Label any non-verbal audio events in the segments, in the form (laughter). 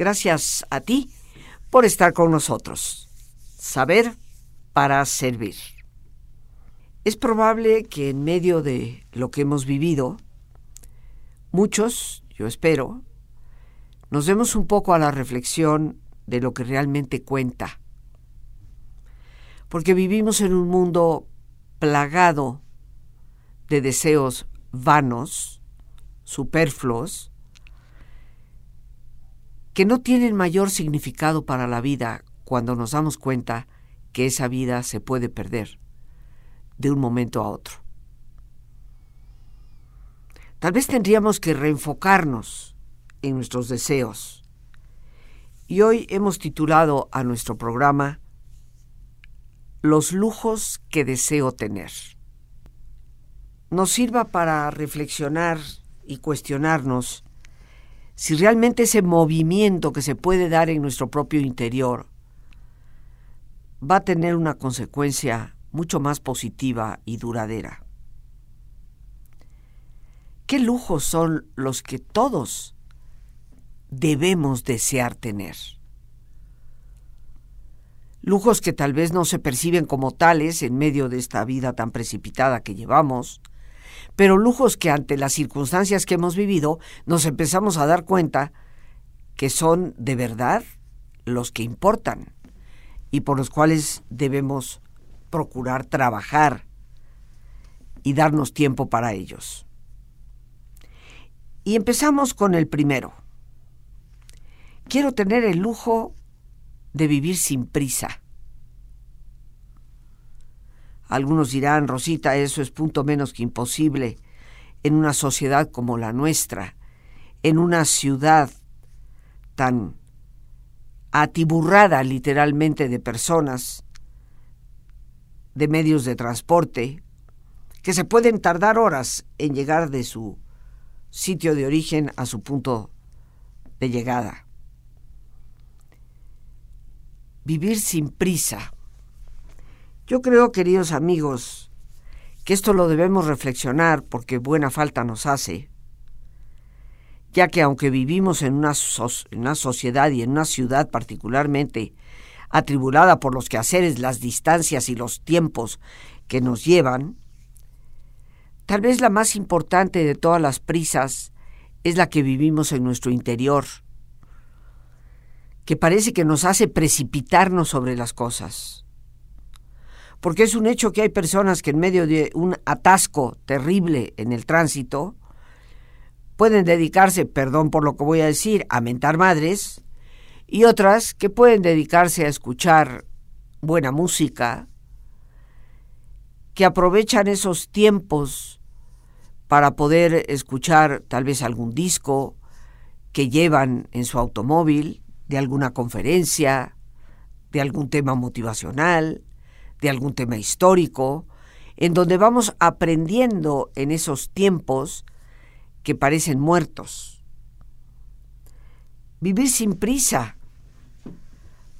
Gracias a ti por estar con nosotros. Saber para servir. Es probable que en medio de lo que hemos vivido, muchos, yo espero, nos demos un poco a la reflexión de lo que realmente cuenta. Porque vivimos en un mundo plagado de deseos vanos, superfluos, que no tienen mayor significado para la vida cuando nos damos cuenta que esa vida se puede perder de un momento a otro. Tal vez tendríamos que reenfocarnos en nuestros deseos. Y hoy hemos titulado a nuestro programa Los lujos que deseo tener. Nos sirva para reflexionar y cuestionarnos si realmente ese movimiento que se puede dar en nuestro propio interior va a tener una consecuencia mucho más positiva y duradera. ¿Qué lujos son los que todos debemos desear tener? Lujos que tal vez no se perciben como tales en medio de esta vida tan precipitada que llevamos, pero lujos que ante las circunstancias que hemos vivido nos empezamos a dar cuenta que son de verdad los que importan y por los cuales debemos procurar trabajar y darnos tiempo para ellos. Y empezamos con el primero. Quiero tener el lujo de vivir sin prisa. Algunos dirán, Rosita, eso es punto menos que imposible en una sociedad como la nuestra, en una ciudad tan atiburrada literalmente de personas, de medios de transporte, que se pueden tardar horas en llegar de su sitio de origen a su punto de llegada. Vivir sin prisa. Yo creo, queridos amigos, que esto lo debemos reflexionar porque buena falta nos hace ya que aunque vivimos en una, sociedad y en una ciudad particularmente atribulada por los quehaceres, las distancias y los tiempos que nos llevan, tal vez la más importante de todas las prisas es la que vivimos en nuestro interior, que parece que nos hace precipitarnos sobre las cosas. Porque es un hecho que hay personas que en medio de un atasco terrible en el tránsito, pueden dedicarse, perdón por lo que voy a decir, a mentar madres, y otras que pueden dedicarse a escuchar buena música, que aprovechan esos tiempos para poder escuchar tal vez algún disco que llevan en su automóvil, de alguna conferencia, de algún tema motivacional, de algún tema histórico, en donde vamos aprendiendo en esos tiempos que parecen muertos. Vivir sin prisa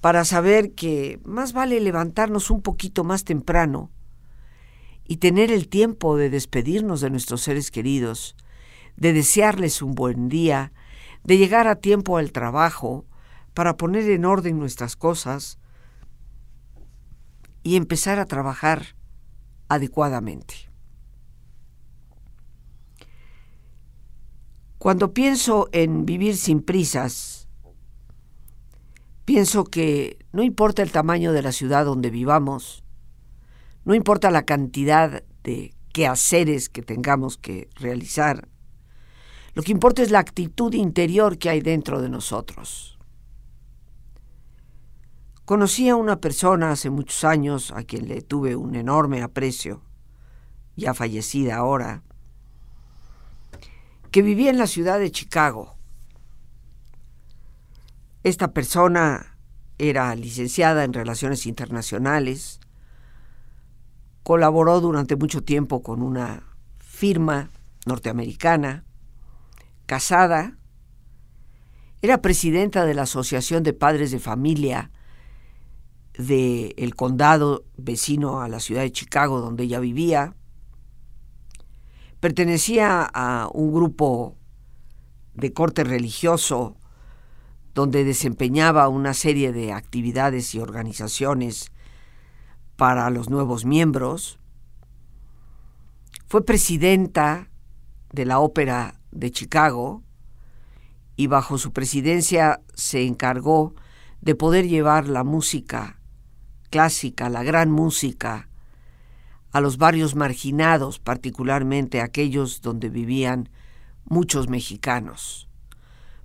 para saber que más vale levantarnos un poquito más temprano y tener el tiempo de despedirnos de nuestros seres queridos, de desearles un buen día, de llegar a tiempo al trabajo para poner en orden nuestras cosas y empezar a trabajar adecuadamente. Cuando pienso en vivir sin prisas, pienso que no importa el tamaño de la ciudad donde vivamos, no importa la cantidad de quehaceres que tengamos que realizar, lo que importa es la actitud interior que hay dentro de nosotros. Conocí a una persona hace muchos años a quien le tuve un enorme aprecio, ya fallecida ahora, que vivía en la ciudad de Chicago. Esta persona era licenciada en Relaciones Internacionales, colaboró durante mucho tiempo con una firma norteamericana, casada, era presidenta de la Asociación de Padres de Familia del condado vecino a la ciudad de Chicago donde ella vivía, pertenecía a un grupo de corte religioso donde desempeñaba una serie de actividades y organizaciones para los nuevos miembros. Fue presidenta de la Ópera de Chicago y bajo su presidencia se encargó de poder llevar la música clásica, la gran música, a los barrios marginados, particularmente aquellos donde vivían muchos mexicanos,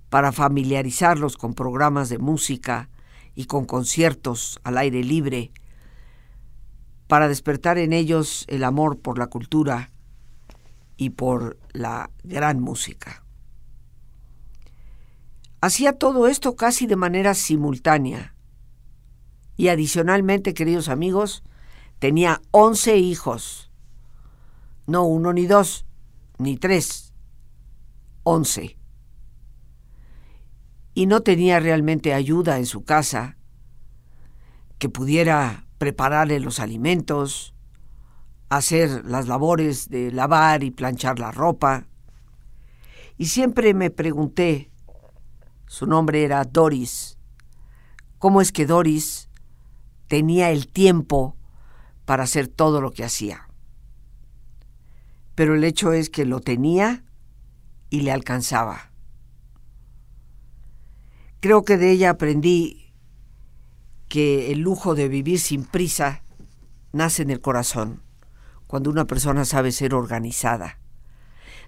para familiarizarlos con programas de música y con conciertos al aire libre, para despertar en ellos el amor por la cultura y por la gran música. Hacía todo esto casi de manera simultánea. Y adicionalmente, queridos amigos, tenía once hijos. No uno ni dos, ni tres, once. Y no tenía realmente ayuda en su casa que pudiera prepararle los alimentos, hacer las labores de lavar y planchar la ropa. Y siempre me pregunté, su nombre era Doris, cómo es que Doris tenía el tiempo para hacer todo lo que hacía. Pero el hecho es que lo tenía y le alcanzaba. Creo que de ella aprendí que el lujo de vivir sin prisa nace en el corazón cuando una persona sabe ser organizada,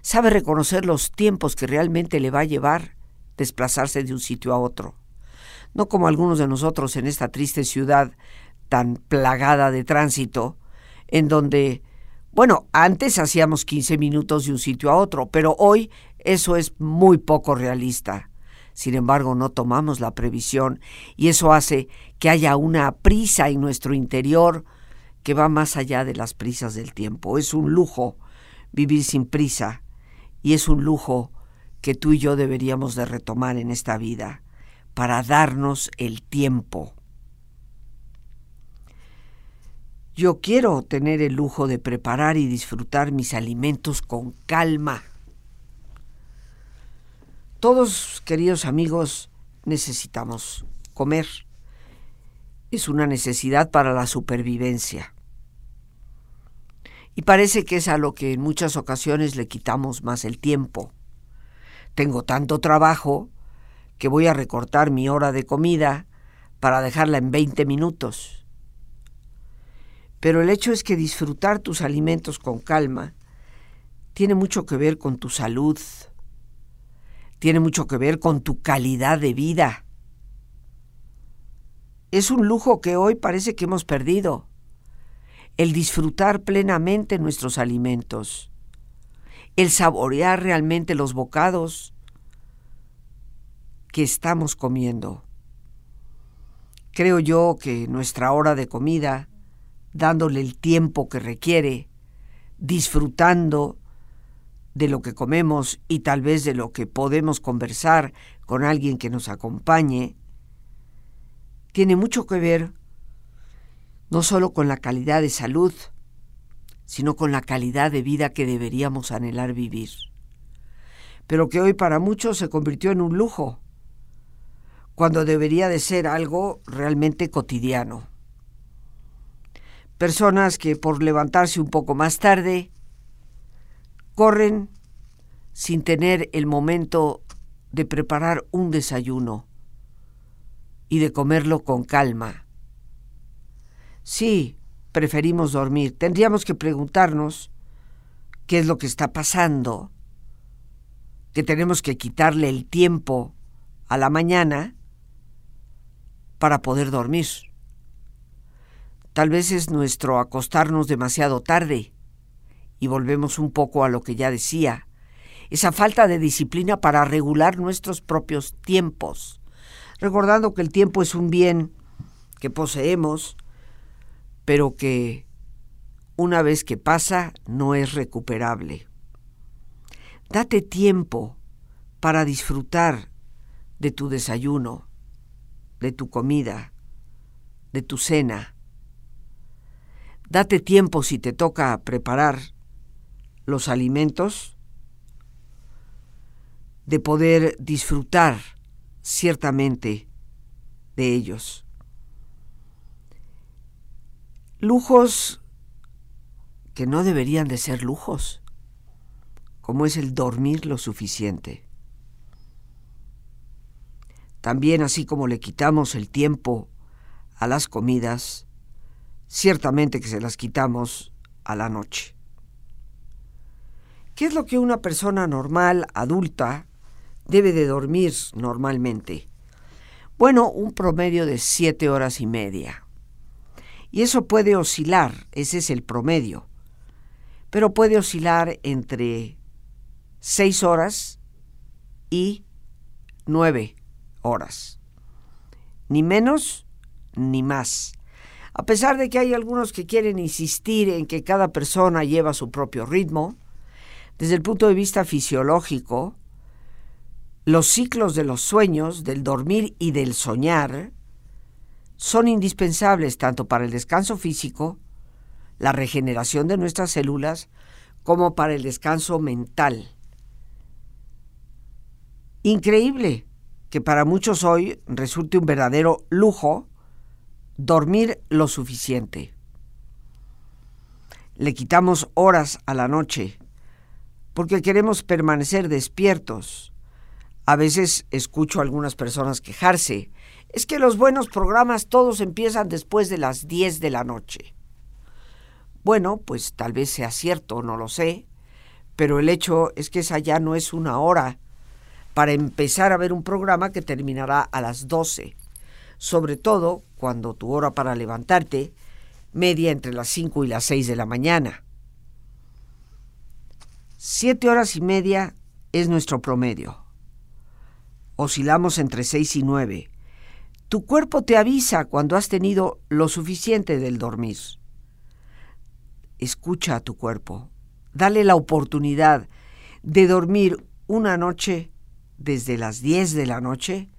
sabe reconocer los tiempos que realmente le va a llevar desplazarse de un sitio a otro. No como algunos de nosotros en esta triste ciudad tan plagada de tránsito, en donde, bueno, antes hacíamos 15 minutos de un sitio a otro, pero hoy eso es muy poco realista. Sin embargo, no tomamos la previsión y eso hace que haya una prisa en nuestro interior, que va más allá de las prisas del tiempo. Es un lujo vivir sin prisa y es un lujo que tú y yo deberíamos de retomar en esta vida para darnos el tiempo. Yo quiero tener el lujo de preparar y disfrutar mis alimentos con calma. Todos, queridos amigos, necesitamos comer es una necesidad para la supervivencia. Y parece que es a lo que en muchas ocasiones le quitamos más el tiempo. Tengo tanto trabajo que voy a recortar mi hora de comida para dejarla en 20 minutos. Pero el hecho es que disfrutar tus alimentos con calma tiene mucho que ver con tu salud, tiene mucho que ver con tu calidad de vida es un lujo que hoy parece que hemos perdido. El disfrutar plenamente nuestros alimentos. El saborear realmente los bocados que estamos comiendo. Creo yo que nuestra hora de comida, dándole el tiempo que requiere, disfrutando de lo que comemos y tal vez de lo que podemos conversar con alguien que nos acompañe, tiene mucho que ver no solo con la calidad de salud, sino con la calidad de vida que deberíamos anhelar vivir, pero que hoy para muchos se convirtió en un lujo, cuando debería de ser algo realmente cotidiano. Personas que por levantarse un poco más tarde corren sin tener el momento de preparar un desayuno y de comerlo con calma. Sí, preferimos dormir. Tendríamos que preguntarnos qué es lo que está pasando, que tenemos que quitarle el tiempo a la mañana para poder dormir. Tal vez es nuestro acostarnos demasiado tarde y volvemos un poco a lo que ya decía, esa falta de disciplina para regular nuestros propios tiempos recordando que el tiempo es un bien que poseemos, pero que una vez que pasa no es recuperable. Date tiempo para disfrutar de tu desayuno, de tu comida, de tu cena. Date tiempo si te toca preparar los alimentos, de poder disfrutar ciertamente de ellos. Lujos que no deberían de ser lujos, como es el dormir lo suficiente. También así como le quitamos el tiempo a las comidas, ciertamente que se las quitamos a la noche. ¿Qué es lo que una persona normal, adulta, debe de dormir normalmente? Bueno, un promedio de siete horas y media. Y eso puede oscilar, ese es el promedio, pero puede oscilar entre seis horas y nueve horas. Ni menos ni más. A pesar de que hay algunos que quieren insistir en que cada persona lleva su propio ritmo, desde el punto de vista fisiológico, los ciclos de los sueños, del dormir y del soñar son indispensables tanto para el descanso físico, la regeneración de nuestras células, como para el descanso mental. Increíble que para muchos hoy resulte un verdadero lujo dormir lo suficiente. Le quitamos horas a la noche porque queremos permanecer despiertos. A veces escucho a algunas personas quejarse. Es que los buenos programas todos empiezan después de las 10 de la noche. Bueno, pues tal vez sea cierto, no lo sé, pero el hecho es que esa ya no es una hora para empezar a ver un programa que terminará a las 12, sobre todo cuando tu hora para levantarte media entre las 5 y las 6 de la mañana. Siete horas y media es nuestro promedio. Oscilamos entre seis y nueve. Tu cuerpo te avisa cuando has tenido lo suficiente del dormir. Escucha a tu cuerpo. Dale la oportunidad de dormir una noche desde las 10 de la noche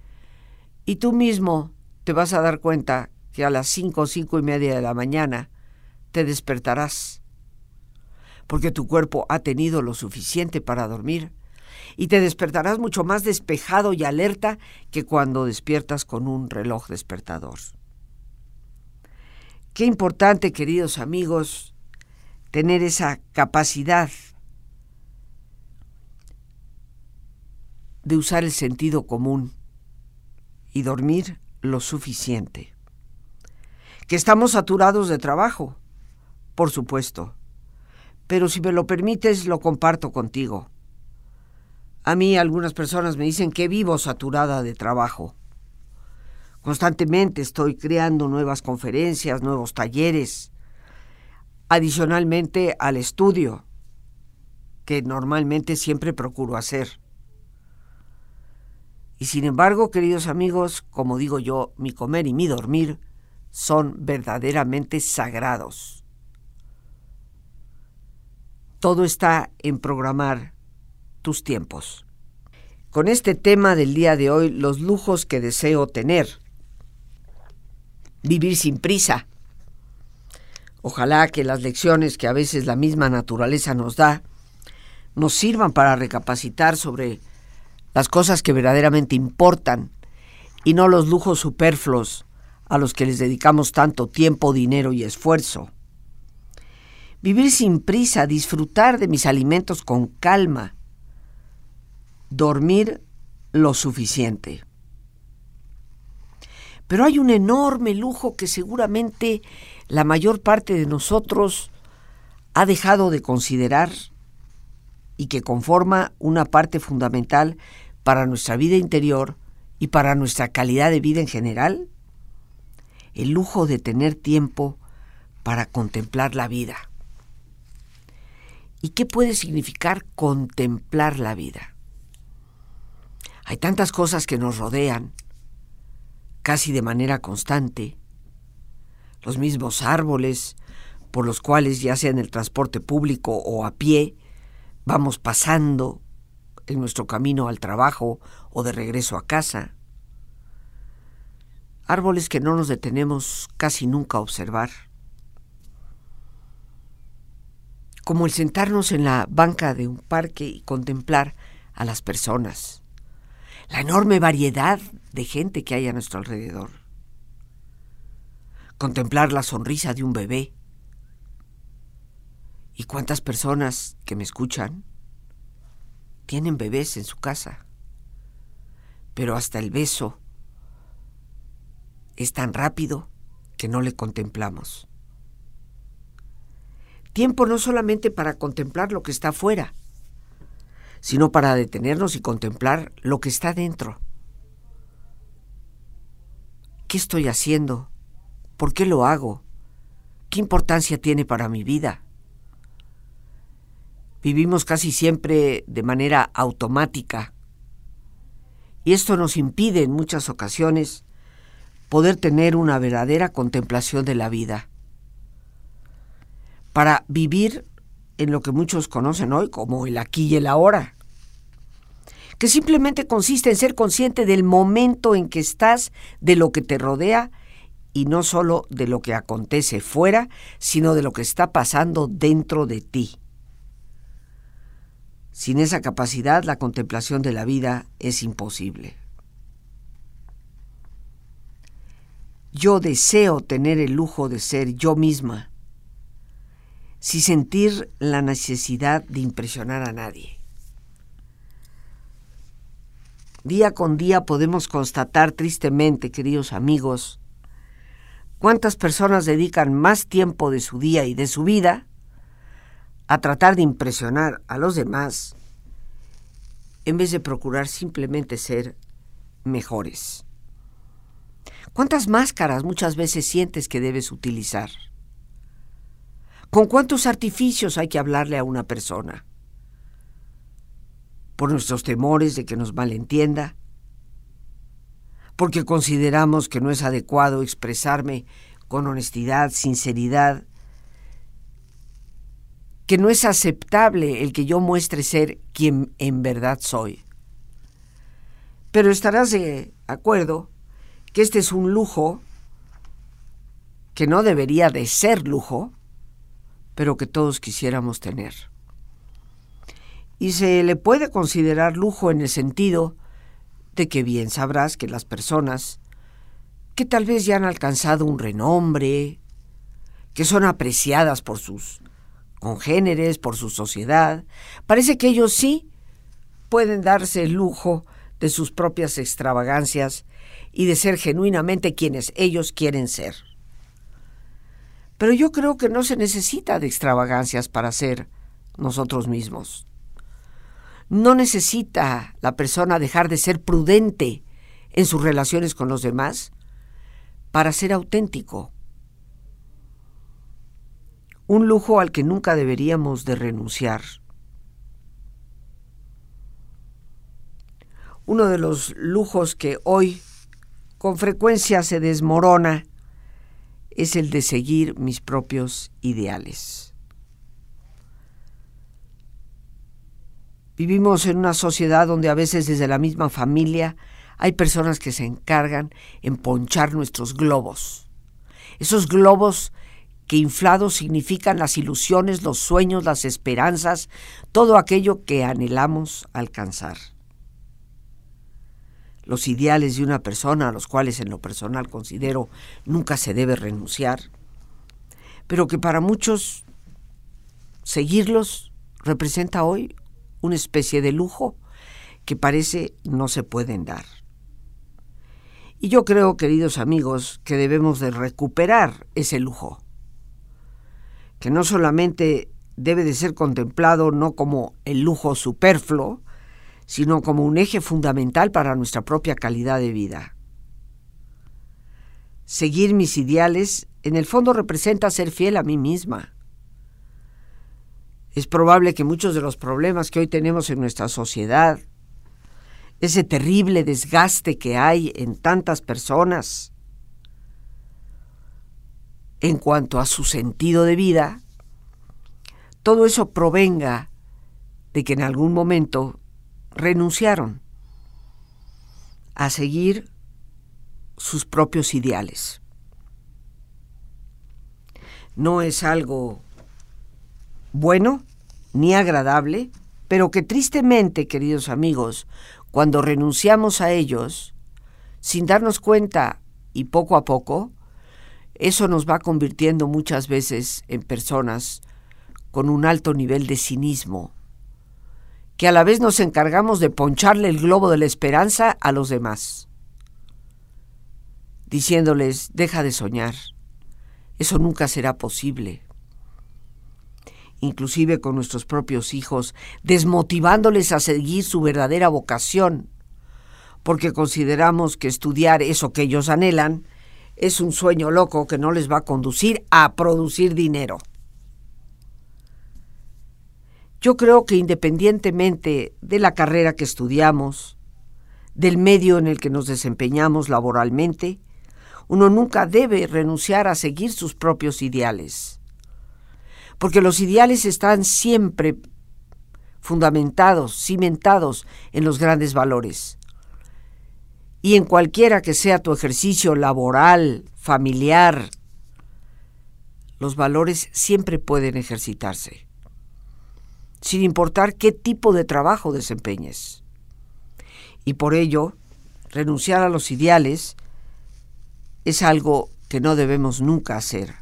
y tú mismo te vas a dar cuenta que a las cinco o cinco y media de la mañana te despertarás porque tu cuerpo ha tenido lo suficiente para dormir, y te despertarás mucho más despejado y alerta que cuando despiertas con un reloj despertador. Qué importante, queridos amigos, tener esa capacidad de usar el sentido común y dormir lo suficiente. Que estamos saturados de trabajo, por supuesto pero si me lo permites, lo comparto contigo. A mí algunas personas me dicen que vivo saturada de trabajo. Constantemente estoy creando nuevas conferencias, nuevos talleres, adicionalmente al estudio, que normalmente siempre procuro hacer. Y sin embargo, queridos amigos, como digo yo, mi comer y mi dormir son verdaderamente sagrados. Todo está en programar tus tiempos. Con este tema del día de hoy, los lujos que deseo tener. Vivir sin prisa. Ojalá que las lecciones que a veces la misma naturaleza nos da nos sirvan para recapacitar sobre las cosas que verdaderamente importan y no los lujos superfluos a los que les dedicamos tanto tiempo, dinero y esfuerzo vivir sin prisa, disfrutar de mis alimentos con calma, dormir lo suficiente. Pero hay un enorme lujo que seguramente la mayor parte de nosotros ha dejado de considerar y que conforma una parte fundamental para nuestra vida interior y para nuestra calidad de vida en general, el lujo de tener tiempo para contemplar la vida. ¿Y qué puede significar contemplar la vida? Hay tantas cosas que nos rodean, casi de manera constante. Los mismos árboles por los cuales, ya sea en el transporte público o a pie, vamos pasando en nuestro camino al trabajo o de regreso a casa. Árboles que no nos detenemos casi nunca a observar como el sentarnos en la banca de un parque y contemplar a las personas, la enorme variedad de gente que hay a nuestro alrededor. Contemplar la sonrisa de un bebé. ¿Y cuántas personas que me escuchan tienen bebés en su casa? Pero hasta el beso es tan rápido que no le contemplamos. Tiempo no solamente para contemplar lo que está afuera, sino para detenernos y contemplar lo que está dentro. ¿Qué estoy haciendo? ¿Por qué lo hago? ¿Qué importancia tiene para mi vida? Vivimos casi siempre de manera automática y esto nos impide en muchas ocasiones poder tener una verdadera contemplación de la vida. Para vivir en lo que muchos conocen hoy como el aquí y el ahora, que simplemente consiste en ser consciente del momento en que estás, de lo que te rodea y no solo de lo que acontece fuera, sino de lo que está pasando dentro de ti. Sin esa capacidad, la contemplación de la vida es imposible. Yo deseo tener el lujo de ser yo misma sin sentir la necesidad de impresionar a nadie. Día con día podemos constatar tristemente, queridos amigos, cuántas personas dedican más tiempo de su día y de su vida a tratar de impresionar a los demás en vez de procurar simplemente ser mejores. ¿Cuántas máscaras muchas veces sientes que debes utilizar? ¿Con cuántos artificios hay que hablarle a una persona? ¿Por nuestros temores de que nos malentienda? ¿Porque consideramos que no es adecuado expresarme con honestidad, sinceridad? ¿Que no es aceptable el que yo muestre ser quien en verdad soy? Pero estarás de acuerdo que este es un lujo que no debería de ser lujo, pero que todos quisiéramos tener. Y se le puede considerar lujo en el sentido de que bien sabrás que las personas que tal vez ya han alcanzado un renombre, que son apreciadas por sus congéneres, por su sociedad, parece que ellos sí pueden darse el lujo de sus propias extravagancias y de ser genuinamente quienes ellos quieren ser. Pero yo creo que no se necesita de extravagancias para ser nosotros mismos. No necesita la persona dejar de ser prudente en sus relaciones con los demás para ser auténtico. Un lujo al que nunca deberíamos de renunciar. Uno de los lujos que hoy con frecuencia se desmorona es el de seguir mis propios ideales. Vivimos en una sociedad donde a veces desde la misma familia hay personas que se encargan en ponchar nuestros globos. Esos globos que inflados significan las ilusiones, los sueños, las esperanzas, todo aquello que anhelamos alcanzar los ideales de una persona, a los cuales en lo personal considero nunca se debe renunciar, pero que para muchos seguirlos representa hoy una especie de lujo que parece no se pueden dar. Y yo creo, queridos amigos, que debemos de recuperar ese lujo, que no solamente debe de ser contemplado no como el lujo superfluo, sino como un eje fundamental para nuestra propia calidad de vida. Seguir mis ideales en el fondo representa ser fiel a mí misma. Es probable que muchos de los problemas que hoy tenemos en nuestra sociedad, ese terrible desgaste que hay en tantas personas en cuanto a su sentido de vida, todo eso provenga de que en algún momento renunciaron a seguir sus propios ideales. No es algo bueno ni agradable, pero que tristemente, queridos amigos, cuando renunciamos a ellos, sin darnos cuenta y poco a poco, eso nos va convirtiendo muchas veces en personas con un alto nivel de cinismo, que a la vez nos encargamos de poncharle el globo de la esperanza a los demás, diciéndoles, deja de soñar, eso nunca será posible. Inclusive con nuestros propios hijos, desmotivándoles a seguir su verdadera vocación, porque consideramos que estudiar eso que ellos anhelan es un sueño loco que no les va a conducir a producir dinero. Yo creo que independientemente de la carrera que estudiamos, del medio en el que nos desempeñamos laboralmente, uno nunca debe renunciar a seguir sus propios ideales. Porque los ideales están siempre fundamentados, cimentados en los grandes valores. Y en cualquiera que sea tu ejercicio laboral, familiar, los valores siempre pueden ejercitarse sin importar qué tipo de trabajo desempeñes. Y por ello, renunciar a los ideales es algo que no debemos nunca hacer.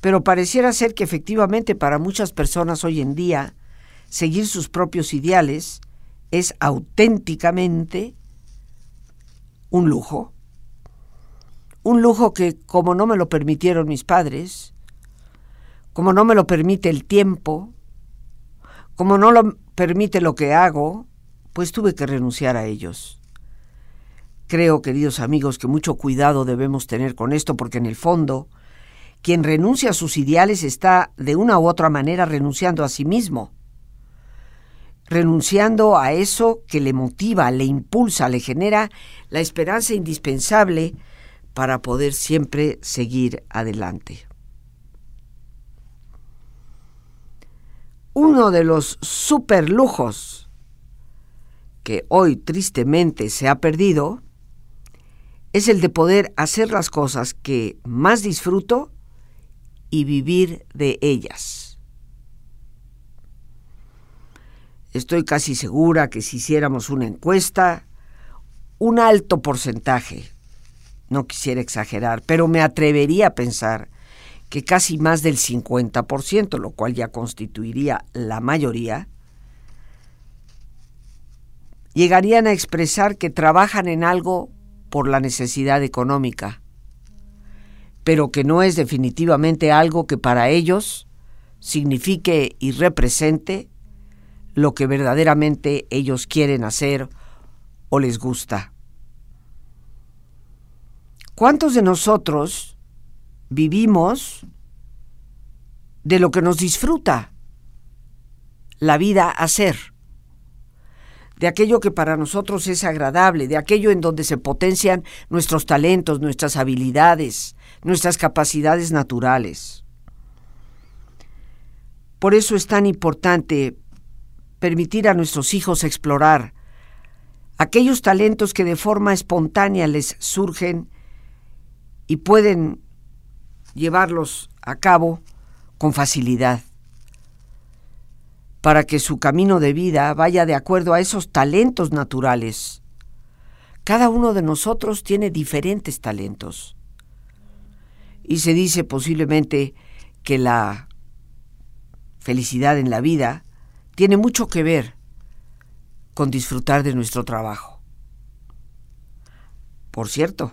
Pero pareciera ser que efectivamente para muchas personas hoy en día seguir sus propios ideales es auténticamente un lujo. Un lujo que como no me lo permitieron mis padres, como no me lo permite el tiempo, como no lo permite lo que hago, pues tuve que renunciar a ellos. Creo, queridos amigos, que mucho cuidado debemos tener con esto porque en el fondo, quien renuncia a sus ideales está de una u otra manera renunciando a sí mismo, renunciando a eso que le motiva, le impulsa, le genera la esperanza indispensable para poder siempre seguir adelante. uno de los superlujos que hoy tristemente se ha perdido es el de poder hacer las cosas que más disfruto y vivir de ellas. Estoy casi segura que si hiciéramos una encuesta, un alto porcentaje, no quisiera exagerar, pero me atrevería a pensar que casi más del 50%, lo cual ya constituiría la mayoría, llegarían a expresar que trabajan en algo por la necesidad económica, pero que no es definitivamente algo que para ellos signifique y represente lo que verdaderamente ellos quieren hacer o les gusta. ¿Cuántos de nosotros vivimos de lo que nos disfruta la vida hacer, de aquello que para nosotros es agradable, de aquello en donde se potencian nuestros talentos, nuestras habilidades, nuestras capacidades naturales. Por eso es tan importante permitir a nuestros hijos explorar aquellos talentos que de forma espontánea les surgen y pueden llevarlos a cabo con facilidad, para que su camino de vida vaya de acuerdo a esos talentos naturales. Cada uno de nosotros tiene diferentes talentos. Y se dice posiblemente que la felicidad en la vida tiene mucho que ver con disfrutar de nuestro trabajo. Por cierto,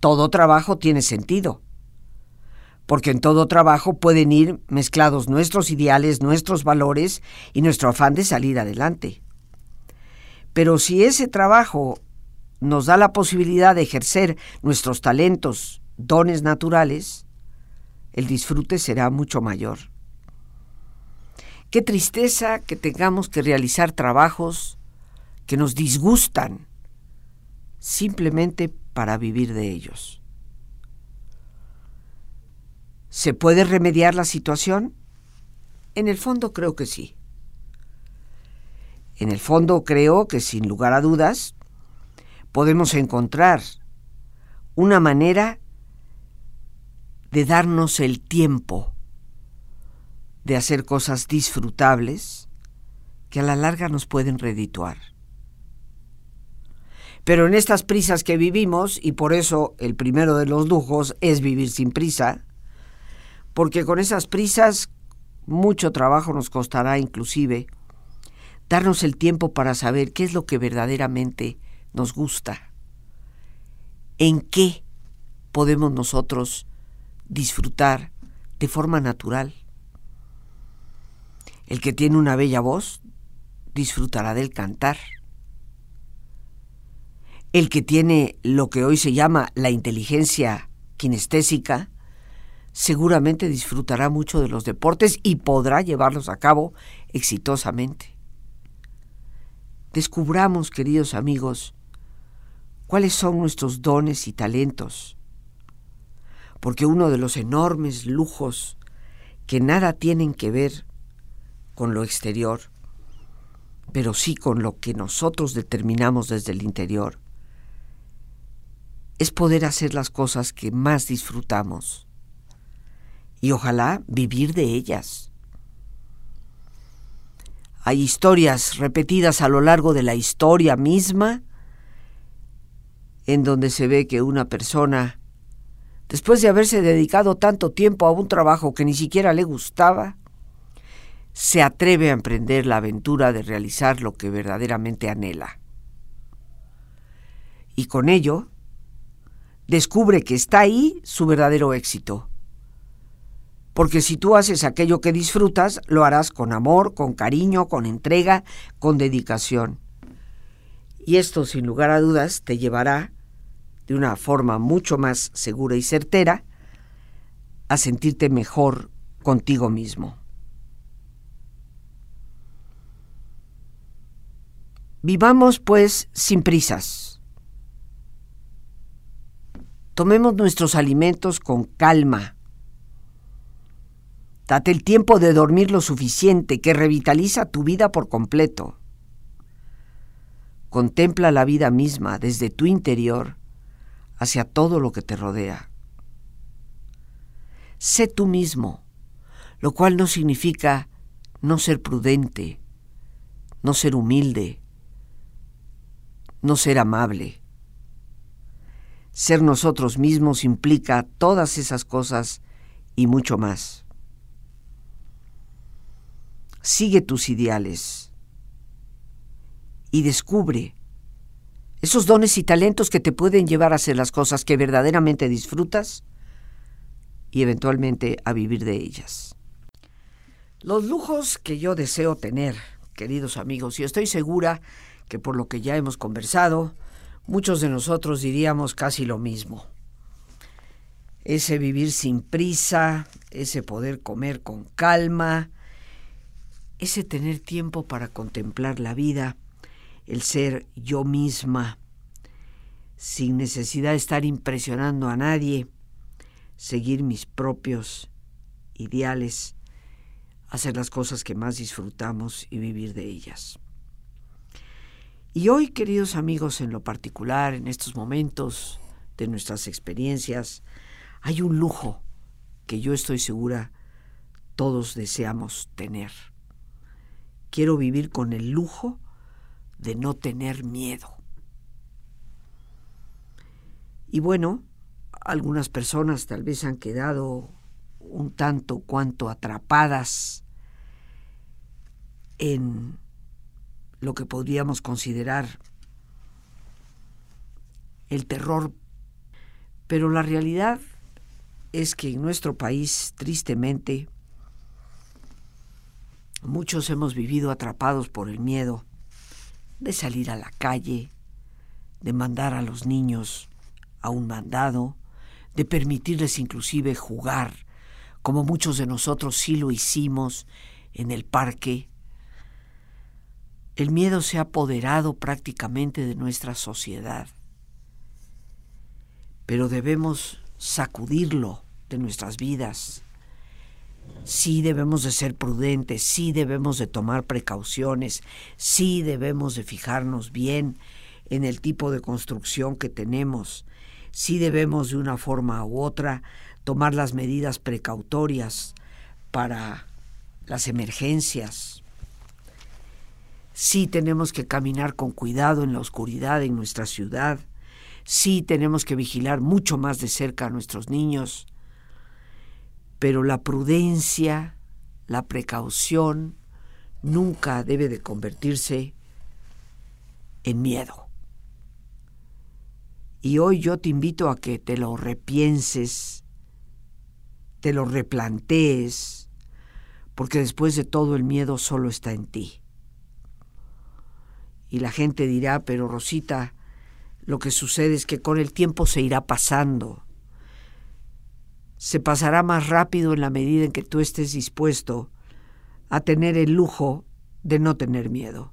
todo trabajo tiene sentido porque en todo trabajo pueden ir mezclados nuestros ideales, nuestros valores y nuestro afán de salir adelante. Pero si ese trabajo nos da la posibilidad de ejercer nuestros talentos, dones naturales, el disfrute será mucho mayor. Qué tristeza que tengamos que realizar trabajos que nos disgustan simplemente para vivir de ellos. ¿Se puede remediar la situación? En el fondo creo que sí. En el fondo creo que sin lugar a dudas podemos encontrar una manera de darnos el tiempo de hacer cosas disfrutables que a la larga nos pueden redituar. Pero en estas prisas que vivimos, y por eso el primero de los lujos es vivir sin prisa, porque con esas prisas mucho trabajo nos costará inclusive darnos el tiempo para saber qué es lo que verdaderamente nos gusta, en qué podemos nosotros disfrutar de forma natural. El que tiene una bella voz disfrutará del cantar. El que tiene lo que hoy se llama la inteligencia kinestésica, seguramente disfrutará mucho de los deportes y podrá llevarlos a cabo exitosamente. Descubramos, queridos amigos, cuáles son nuestros dones y talentos, porque uno de los enormes lujos que nada tienen que ver con lo exterior, pero sí con lo que nosotros determinamos desde el interior, es poder hacer las cosas que más disfrutamos y ojalá vivir de ellas. Hay historias repetidas a lo largo de la historia misma en donde se ve que una persona, después de haberse dedicado tanto tiempo a un trabajo que ni siquiera le gustaba, se atreve a emprender la aventura de realizar lo que verdaderamente anhela. Y con ello, descubre que está ahí su verdadero éxito porque si tú haces aquello que disfrutas, lo harás con amor, con cariño, con entrega, con dedicación. Y esto, sin lugar a dudas, te llevará de una forma mucho más segura y certera a sentirte mejor contigo mismo. Vivamos, pues, sin prisas. Tomemos nuestros alimentos con calma Date el tiempo de dormir lo suficiente que revitaliza tu vida por completo. Contempla la vida misma desde tu interior hacia todo lo que te rodea. Sé tú mismo, lo cual no significa no ser prudente, no ser humilde, no ser amable. Ser nosotros mismos implica todas esas cosas y mucho más sigue tus ideales y descubre esos dones y talentos que te pueden llevar a hacer las cosas que verdaderamente disfrutas y eventualmente a vivir de ellas. Los lujos que yo deseo tener, queridos amigos, y estoy segura que por lo que ya hemos conversado, muchos de nosotros diríamos casi lo mismo. Ese vivir sin prisa, ese poder comer con calma, ese tener tiempo para contemplar la vida, el ser yo misma, sin necesidad de estar impresionando a nadie, seguir mis propios ideales, hacer las cosas que más disfrutamos y vivir de ellas. Y hoy, queridos amigos, en lo particular, en estos momentos de nuestras experiencias, hay un lujo que yo estoy segura todos deseamos tener Quiero vivir con el lujo de no tener miedo. Y bueno, algunas personas tal vez han quedado un tanto cuanto atrapadas en lo que podríamos considerar el terror, pero la realidad es que en nuestro país, tristemente, Muchos hemos vivido atrapados por el miedo de salir a la calle, de mandar a los niños a un mandado, de permitirles inclusive jugar, como muchos de nosotros sí lo hicimos en el parque. El miedo se ha apoderado prácticamente de nuestra sociedad, pero debemos sacudirlo de nuestras vidas. Sí debemos de ser prudentes, sí debemos de tomar precauciones, sí debemos de fijarnos bien en el tipo de construcción que tenemos, sí debemos de una forma u otra tomar las medidas precautorias para las emergencias. Sí tenemos que caminar con cuidado en la oscuridad en nuestra ciudad. Sí tenemos que vigilar mucho más de cerca a nuestros niños. Pero la prudencia, la precaución, nunca debe de convertirse en miedo. Y hoy yo te invito a que te lo repienses, te lo replantees, porque después de todo el miedo solo está en ti. Y la gente dirá, pero Rosita, lo que sucede es que con el tiempo se irá pasando. Se pasará más rápido en la medida en que tú estés dispuesto a tener el lujo de no tener miedo.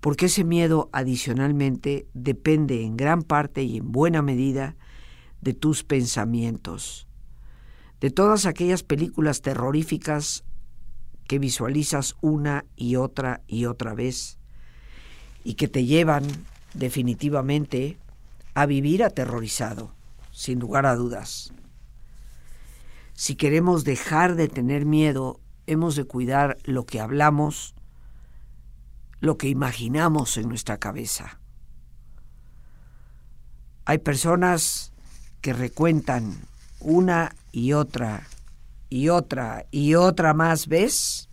Porque ese miedo adicionalmente depende en gran parte y en buena medida de tus pensamientos, de todas aquellas películas terroríficas que visualizas una y otra y otra vez y que te llevan definitivamente a vivir aterrorizado, sin lugar a dudas. Si queremos dejar de tener miedo, hemos de cuidar lo que hablamos, lo que imaginamos en nuestra cabeza. Hay personas que recuentan una y otra y otra y otra más vez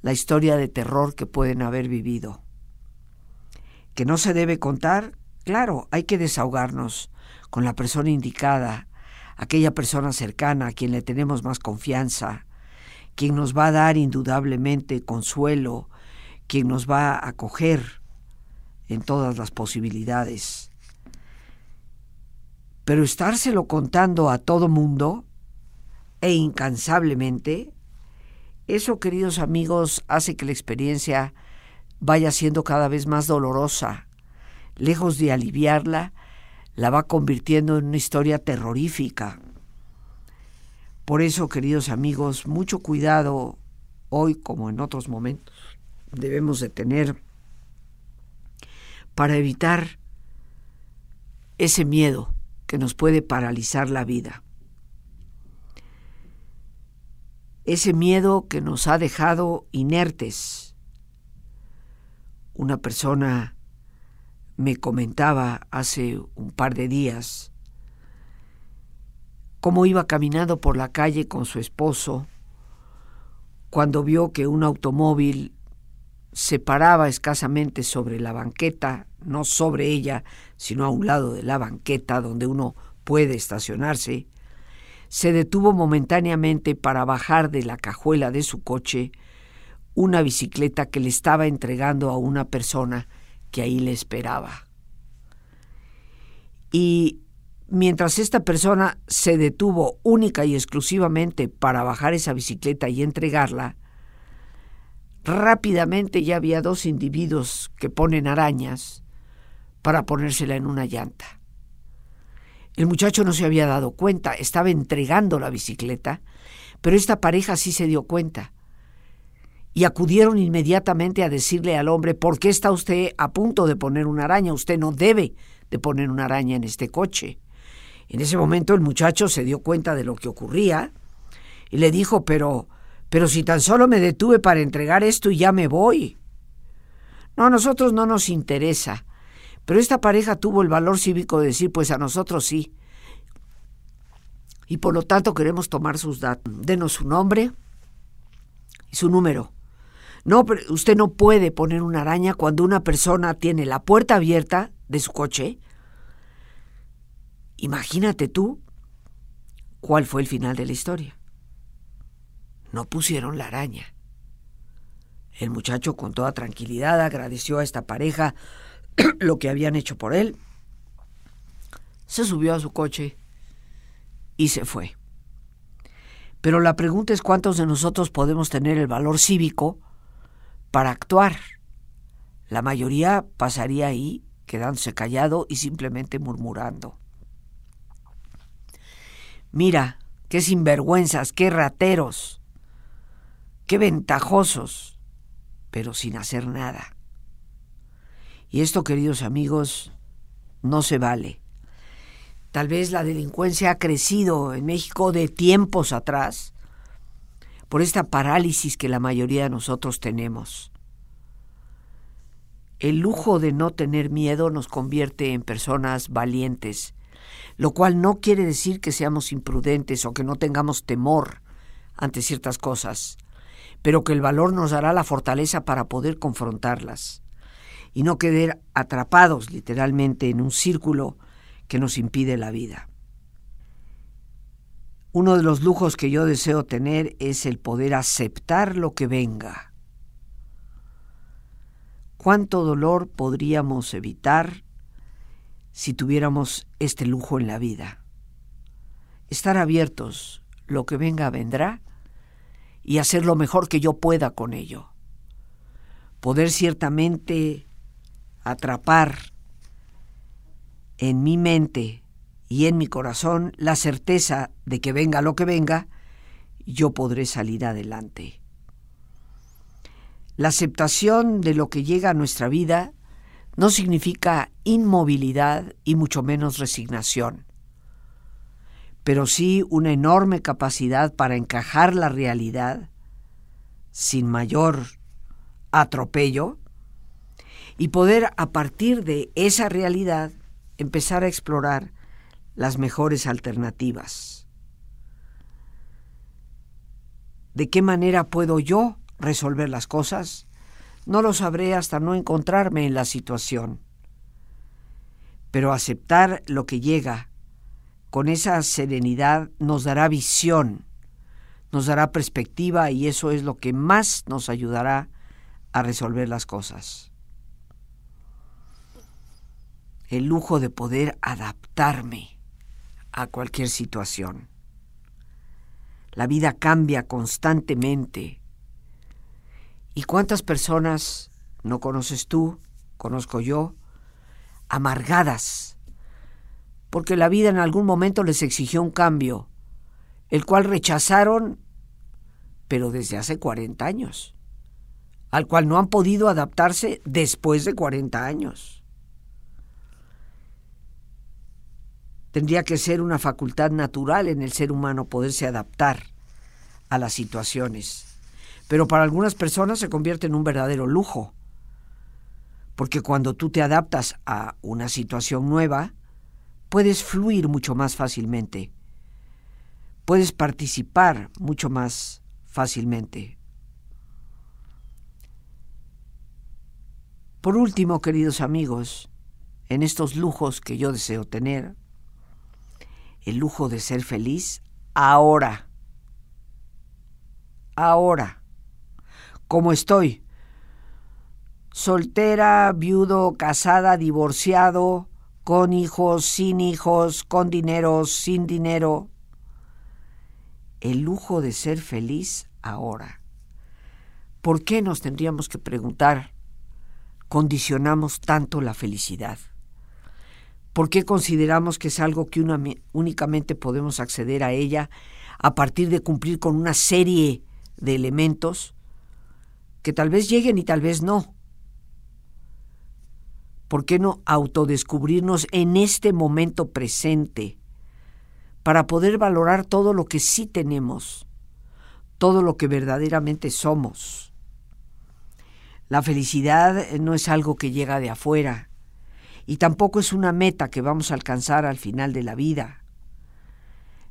la historia de terror que pueden haber vivido. Que no se debe contar, claro, hay que desahogarnos con la persona indicada, aquella persona cercana a quien le tenemos más confianza, quien nos va a dar indudablemente consuelo, quien nos va a acoger en todas las posibilidades. Pero estárselo contando a todo mundo, e incansablemente, eso, queridos amigos, hace que la experiencia vaya siendo cada vez más dolorosa. Lejos de aliviarla, la va convirtiendo en una historia terrorífica. Por eso, queridos amigos, mucho cuidado hoy como en otros momentos debemos de tener para evitar ese miedo que nos puede paralizar la vida. Ese miedo que nos ha dejado inertes. Una persona me comentaba hace un par de días cómo iba caminando por la calle con su esposo cuando vio que un automóvil se paraba escasamente sobre la banqueta, no sobre ella, sino a un lado de la banqueta donde uno puede estacionarse, se detuvo momentáneamente para bajar de la cajuela de su coche una bicicleta que le estaba entregando a una persona que ahí le esperaba. Y mientras esta persona se detuvo única y exclusivamente para bajar esa bicicleta y entregarla, rápidamente ya había dos individuos que ponen arañas para ponérsela en una llanta. El muchacho no se había dado cuenta, estaba entregando la bicicleta, pero esta pareja sí se dio cuenta. Y acudieron inmediatamente a decirle al hombre, ¿por qué está usted a punto de poner una araña? Usted no debe de poner una araña en este coche. En ese momento el muchacho se dio cuenta de lo que ocurría y le dijo, pero, pero si tan solo me detuve para entregar esto y ya me voy. No, a nosotros no nos interesa. Pero esta pareja tuvo el valor cívico de decir, pues a nosotros sí. Y por lo tanto queremos tomar sus datos. Denos su nombre y su número. No, pero usted no puede poner una araña cuando una persona tiene la puerta abierta de su coche. Imagínate tú cuál fue el final de la historia. No pusieron la araña. El muchacho con toda tranquilidad agradeció a esta pareja (clears throat) lo que habían hecho por él, se subió a su coche y se fue. Pero la pregunta es cuántos de nosotros podemos tener el valor cívico para actuar. La mayoría pasaría ahí quedándose callado y simplemente murmurando. Mira, qué sinvergüenzas, qué rateros, qué ventajosos, pero sin hacer nada. Y esto, queridos amigos, no se vale. Tal vez la delincuencia ha crecido en México de tiempos atrás, por esta parálisis que la mayoría de nosotros tenemos. El lujo de no tener miedo nos convierte en personas valientes, lo cual no quiere decir que seamos imprudentes o que no tengamos temor ante ciertas cosas, pero que el valor nos dará la fortaleza para poder confrontarlas y no quedar atrapados literalmente en un círculo que nos impide la vida. Uno de los lujos que yo deseo tener es el poder aceptar lo que venga. ¿Cuánto dolor podríamos evitar si tuviéramos este lujo en la vida? Estar abiertos, lo que venga vendrá, y hacer lo mejor que yo pueda con ello. Poder ciertamente atrapar en mi mente y en mi corazón la certeza de que venga lo que venga, yo podré salir adelante. La aceptación de lo que llega a nuestra vida no significa inmovilidad y mucho menos resignación, pero sí una enorme capacidad para encajar la realidad sin mayor atropello y poder a partir de esa realidad empezar a explorar las mejores alternativas. ¿De qué manera puedo yo resolver las cosas? No lo sabré hasta no encontrarme en la situación. Pero aceptar lo que llega con esa serenidad nos dará visión, nos dará perspectiva y eso es lo que más nos ayudará a resolver las cosas. El lujo de poder adaptarme a cualquier situación. La vida cambia constantemente. ¿Y cuántas personas no conoces tú, conozco yo, amargadas, porque la vida en algún momento les exigió un cambio, el cual rechazaron, pero desde hace 40 años, al cual no han podido adaptarse después de 40 años? Tendría que ser una facultad natural en el ser humano poderse adaptar a las situaciones. Pero para algunas personas se convierte en un verdadero lujo. Porque cuando tú te adaptas a una situación nueva, puedes fluir mucho más fácilmente. Puedes participar mucho más fácilmente. Por último, queridos amigos, en estos lujos que yo deseo tener, el lujo de ser feliz ahora. Ahora. Como estoy. Soltera, viudo, casada, divorciado, con hijos, sin hijos, con dinero, sin dinero. El lujo de ser feliz ahora. ¿Por qué nos tendríamos que preguntar, condicionamos tanto la felicidad? ¿Por qué consideramos que es algo que únicamente podemos acceder a ella a partir de cumplir con una serie de elementos que tal vez lleguen y tal vez no? ¿Por qué no autodescubrirnos en este momento presente para poder valorar todo lo que sí tenemos, todo lo que verdaderamente somos? La felicidad no es algo que llega de afuera, y tampoco es una meta que vamos a alcanzar al final de la vida.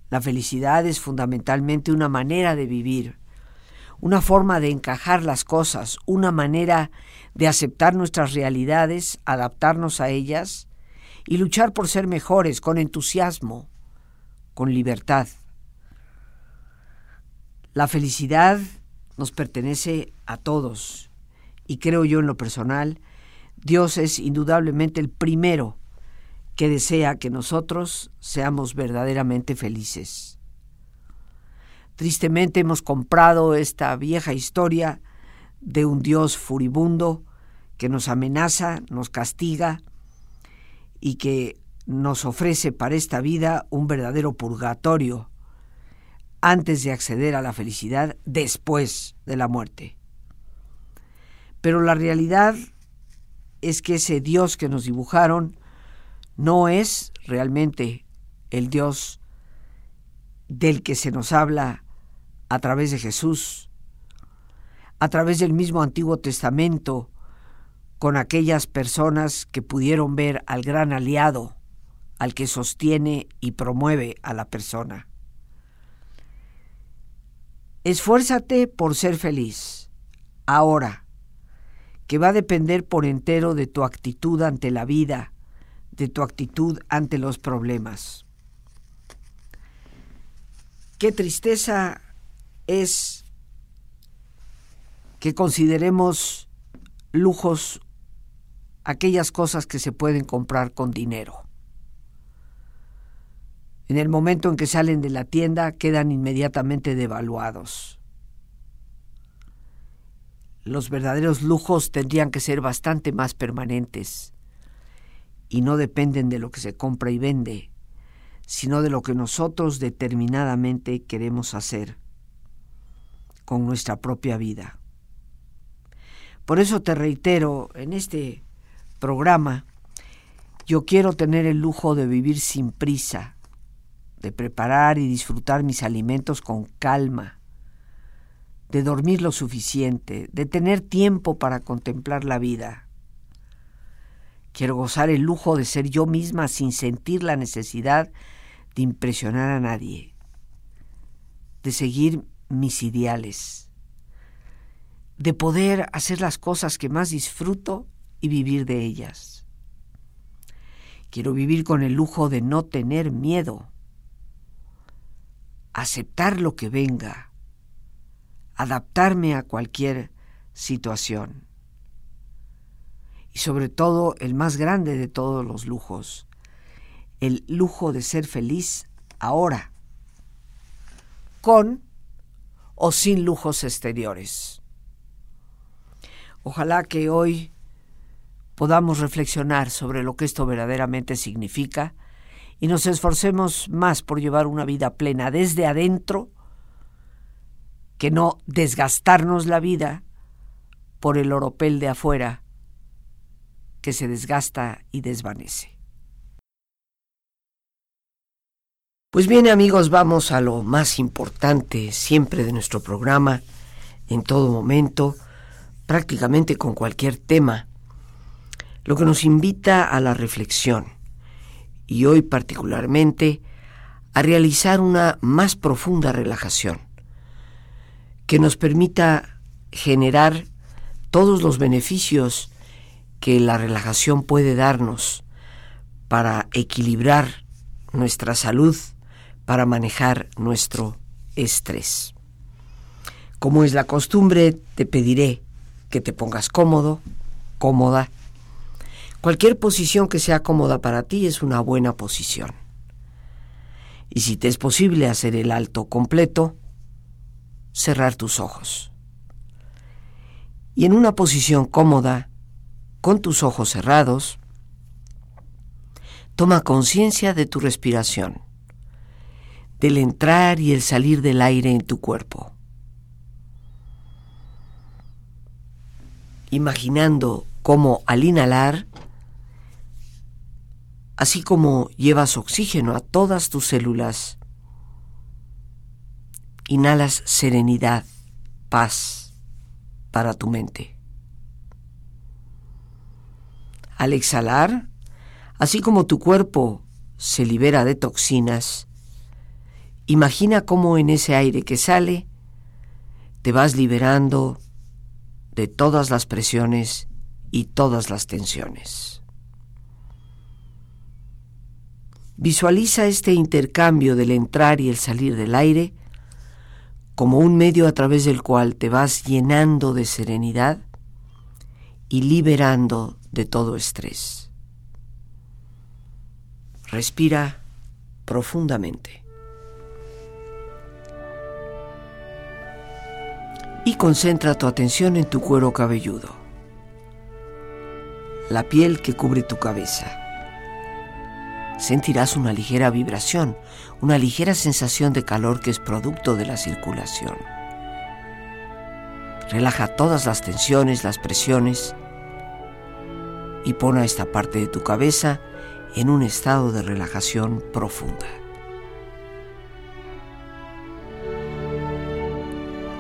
La felicidad es fundamentalmente una manera de vivir, una forma de encajar las cosas, una manera de aceptar nuestras realidades, adaptarnos a ellas y luchar por ser mejores con entusiasmo, con libertad. La felicidad nos pertenece a todos y creo yo en lo personal Dios es indudablemente el primero que desea que nosotros seamos verdaderamente felices. Tristemente hemos comprado esta vieja historia de un Dios furibundo que nos amenaza, nos castiga y que nos ofrece para esta vida un verdadero purgatorio antes de acceder a la felicidad después de la muerte. Pero la realidad es que ese Dios que nos dibujaron no es realmente el Dios del que se nos habla a través de Jesús, a través del mismo Antiguo Testamento, con aquellas personas que pudieron ver al gran aliado, al que sostiene y promueve a la persona. Esfuérzate por ser feliz, ahora, que va a depender por entero de tu actitud ante la vida, de tu actitud ante los problemas. Qué tristeza es que consideremos lujos aquellas cosas que se pueden comprar con dinero. En el momento en que salen de la tienda quedan inmediatamente devaluados. Los verdaderos lujos tendrían que ser bastante más permanentes y no dependen de lo que se compra y vende, sino de lo que nosotros determinadamente queremos hacer con nuestra propia vida. Por eso te reitero, en este programa, yo quiero tener el lujo de vivir sin prisa, de preparar y disfrutar mis alimentos con calma, de dormir lo suficiente, de tener tiempo para contemplar la vida. Quiero gozar el lujo de ser yo misma sin sentir la necesidad de impresionar a nadie, de seguir mis ideales, de poder hacer las cosas que más disfruto y vivir de ellas. Quiero vivir con el lujo de no tener miedo, aceptar lo que venga, adaptarme a cualquier situación. Y sobre todo, el más grande de todos los lujos, el lujo de ser feliz ahora, con o sin lujos exteriores. Ojalá que hoy podamos reflexionar sobre lo que esto verdaderamente significa y nos esforcemos más por llevar una vida plena desde adentro que no desgastarnos la vida por el oropel de afuera que se desgasta y desvanece. Pues bien amigos, vamos a lo más importante siempre de nuestro programa, en todo momento, prácticamente con cualquier tema, lo que nos invita a la reflexión y hoy particularmente a realizar una más profunda relajación que nos permita generar todos los beneficios que la relajación puede darnos para equilibrar nuestra salud, para manejar nuestro estrés. Como es la costumbre, te pediré que te pongas cómodo, cómoda. Cualquier posición que sea cómoda para ti es una buena posición. Y si te es posible hacer el alto completo, cerrar tus ojos. Y en una posición cómoda, con tus ojos cerrados, toma conciencia de tu respiración, del entrar y el salir del aire en tu cuerpo. Imaginando cómo al inhalar, así como llevas oxígeno a todas tus células, inhalas serenidad, paz para tu mente. Al exhalar, así como tu cuerpo se libera de toxinas, imagina cómo en ese aire que sale te vas liberando de todas las presiones y todas las tensiones. Visualiza este intercambio del entrar y el salir del aire como un medio a través del cual te vas llenando de serenidad y liberando de todo estrés. Respira profundamente. Y concentra tu atención en tu cuero cabelludo, la piel que cubre tu cabeza. Sentirás una ligera vibración, una ligera sensación de calor que es producto de la circulación. Relaja todas las tensiones, las presiones y pon a esta parte de tu cabeza en un estado de relajación profunda.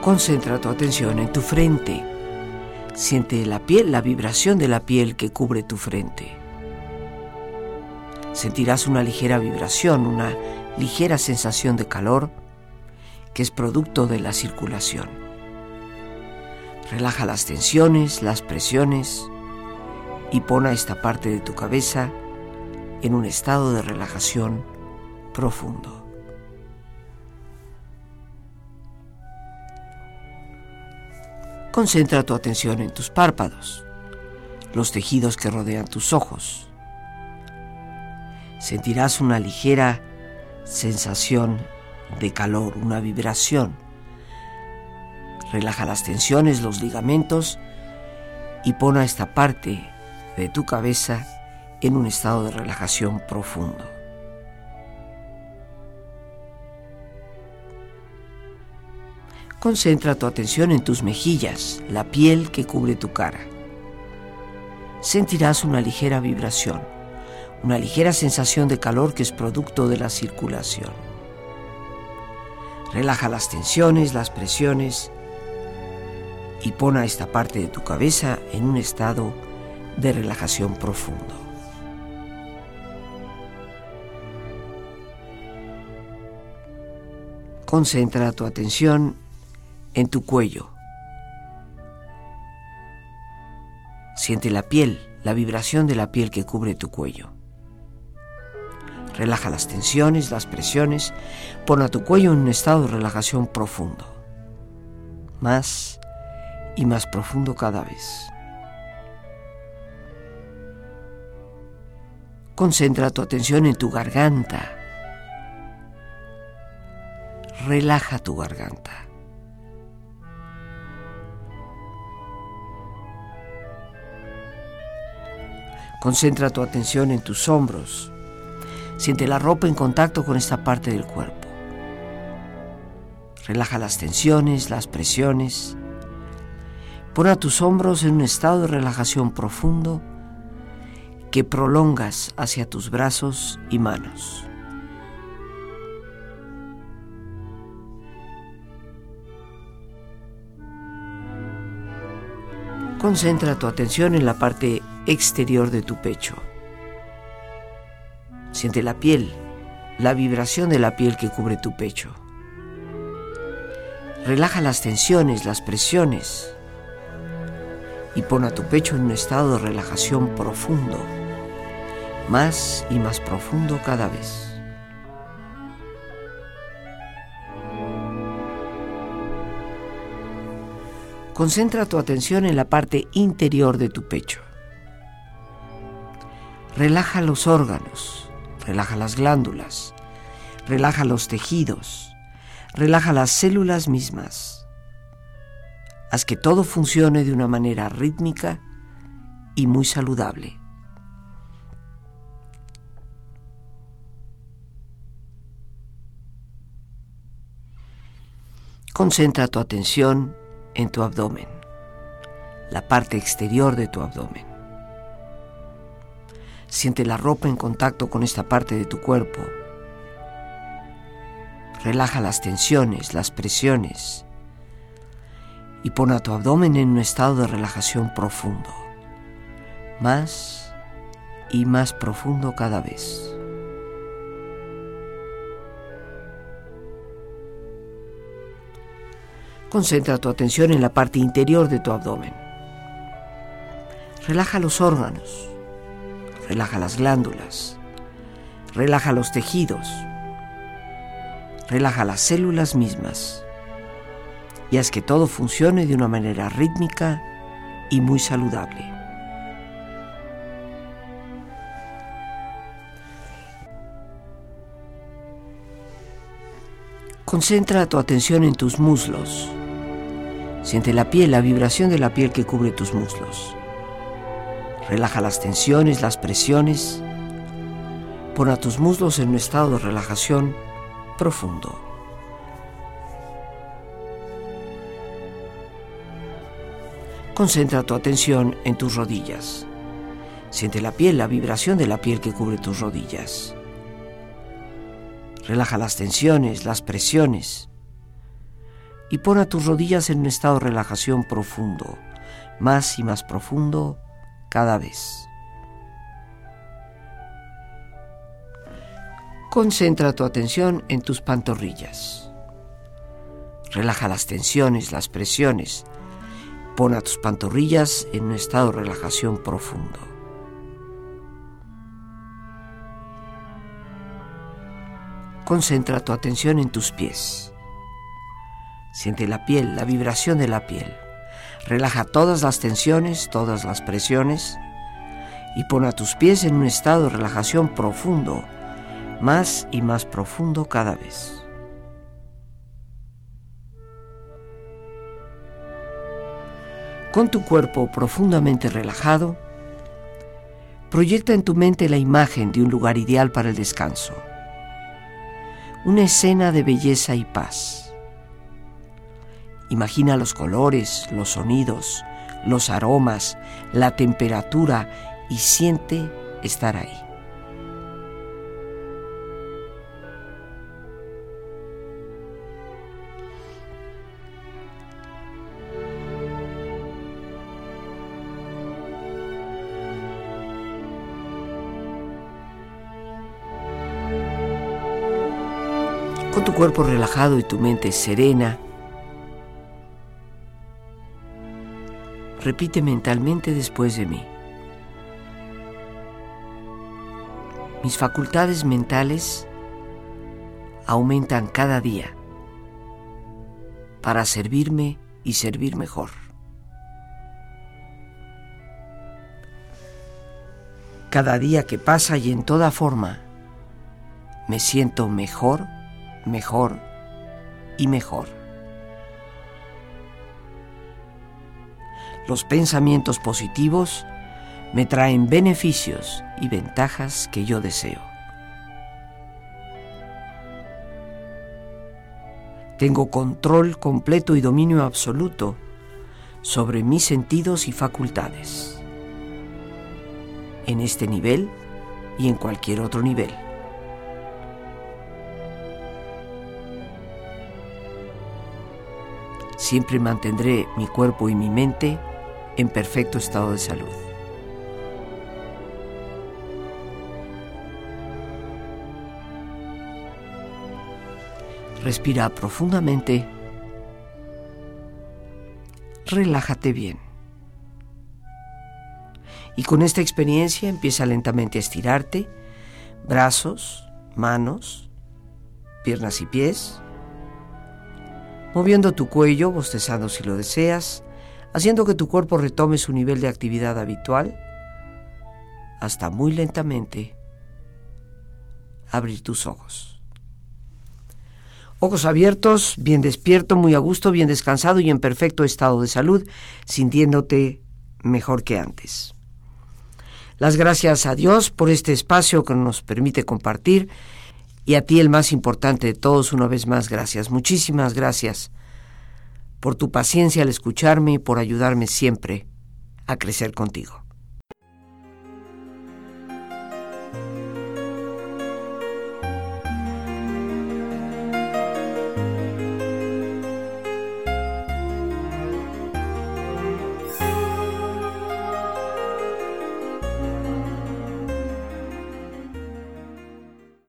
Concentra tu atención en tu frente. Siente la piel, la vibración de la piel que cubre tu frente. Sentirás una ligera vibración, una ligera sensación de calor que es producto de la circulación. Relaja las tensiones, las presiones y pon a esta parte de tu cabeza en un estado de relajación profundo. Concentra tu atención en tus párpados, los tejidos que rodean tus ojos. Sentirás una ligera sensación de calor, una vibración. Relaja las tensiones, los ligamentos y pon a esta parte de tu cabeza en un estado de relajación profundo. Concentra tu atención en tus mejillas, la piel que cubre tu cara. Sentirás una ligera vibración, una ligera sensación de calor que es producto de la circulación. Relaja las tensiones, las presiones y pon a esta parte de tu cabeza en un estado de relajación profundo. Concentra tu atención en tu cuello. Siente la piel, la vibración de la piel que cubre tu cuello. Relaja las tensiones, las presiones, pon a tu cuello en un estado de relajación profundo. Más y más profundo cada vez. Concentra tu atención en tu garganta. Relaja tu garganta. Concentra tu atención en tus hombros. Siente la ropa en contacto con esta parte del cuerpo. Relaja las tensiones, las presiones. Pon a tus hombros en un estado de relajación profundo que prolongas hacia tus brazos y manos. Concentra tu atención en la parte exterior de tu pecho. Siente la piel, la vibración de la piel que cubre tu pecho. Relaja las tensiones, las presiones y pon a tu pecho en un estado de relajación profundo, más y más profundo cada vez. Concentra tu atención en la parte interior de tu pecho. Relaja los órganos, relaja las glándulas, relaja los tejidos, relaja las células mismas. Haz que todo funcione de una manera rítmica y muy saludable. Concentra tu atención en tu abdomen, la parte exterior de tu abdomen. Siente la ropa en contacto con esta parte de tu cuerpo. Relaja las tensiones, las presiones y pon a tu abdomen en un estado de relajación profundo, más y más profundo cada vez. Concentra tu atención en la parte interior de tu abdomen. Relaja los órganos, relaja las glándulas, relaja los tejidos, relaja las células mismas y haz que todo funcione de una manera rítmica y muy saludable. Concentra tu atención en tus muslos. Siente la piel, la vibración de la piel que cubre tus muslos. Relaja las tensiones, las presiones. Pon a tus muslos en un estado de relajación profundo. Concentra tu atención en tus rodillas. Siente la piel, la vibración de la piel que cubre tus rodillas. Relaja las tensiones, las presiones. y pon a tus rodillas en un estado de relajación profundo, más y más profundo cada vez. Concentra tu atención en tus pantorrillas. Relaja las tensiones, las presiones. Pon a tus pantorrillas en un estado de relajación profundo. Concentra tu atención en tus pies. Siente la piel, la vibración de la piel. Relaja todas las tensiones, todas las presiones y pon a tus pies en un estado de relajación profundo más y más profundo cada vez. Con tu cuerpo profundamente relajado, proyecta en tu mente la imagen de un lugar ideal para el descanso, una escena de belleza y paz. Imagina los colores, los sonidos, los aromas, la temperatura y siente estar ahí. Con tu cuerpo relajado y tu mente serena, repite mentalmente después de mí. Mis facultades mentales aumentan cada día para servirme y servir mejor. Cada día que pasa y en toda forma me siento mejor mejor y mejor. Los pensamientos positivos me traen beneficios y ventajas que yo deseo. Tengo control completo y dominio absoluto sobre mis sentidos y facultades. En este nivel y en cualquier otro nivel. Siempre mantendré mi cuerpo y mi mente en perfecto estado de salud. Respira profundamente. Relájate bien. Y con esta experiencia empieza lentamente a estirarte, brazos, manos, piernas y pies moviendo tu cuello, bostezando si lo deseas, haciendo que tu cuerpo retome su nivel de actividad habitual, hasta muy lentamente abrir tus ojos. Ojos abiertos, bien despierto, muy a gusto, bien descansado y en perfecto estado de salud, sintiéndote mejor que antes. Las gracias a Dios por este espacio que nos permite compartir y a ti el más importante de todos, una vez más, gracias. Muchísimas gracias por tu paciencia al escucharme y por ayudarme siempre a crecer contigo.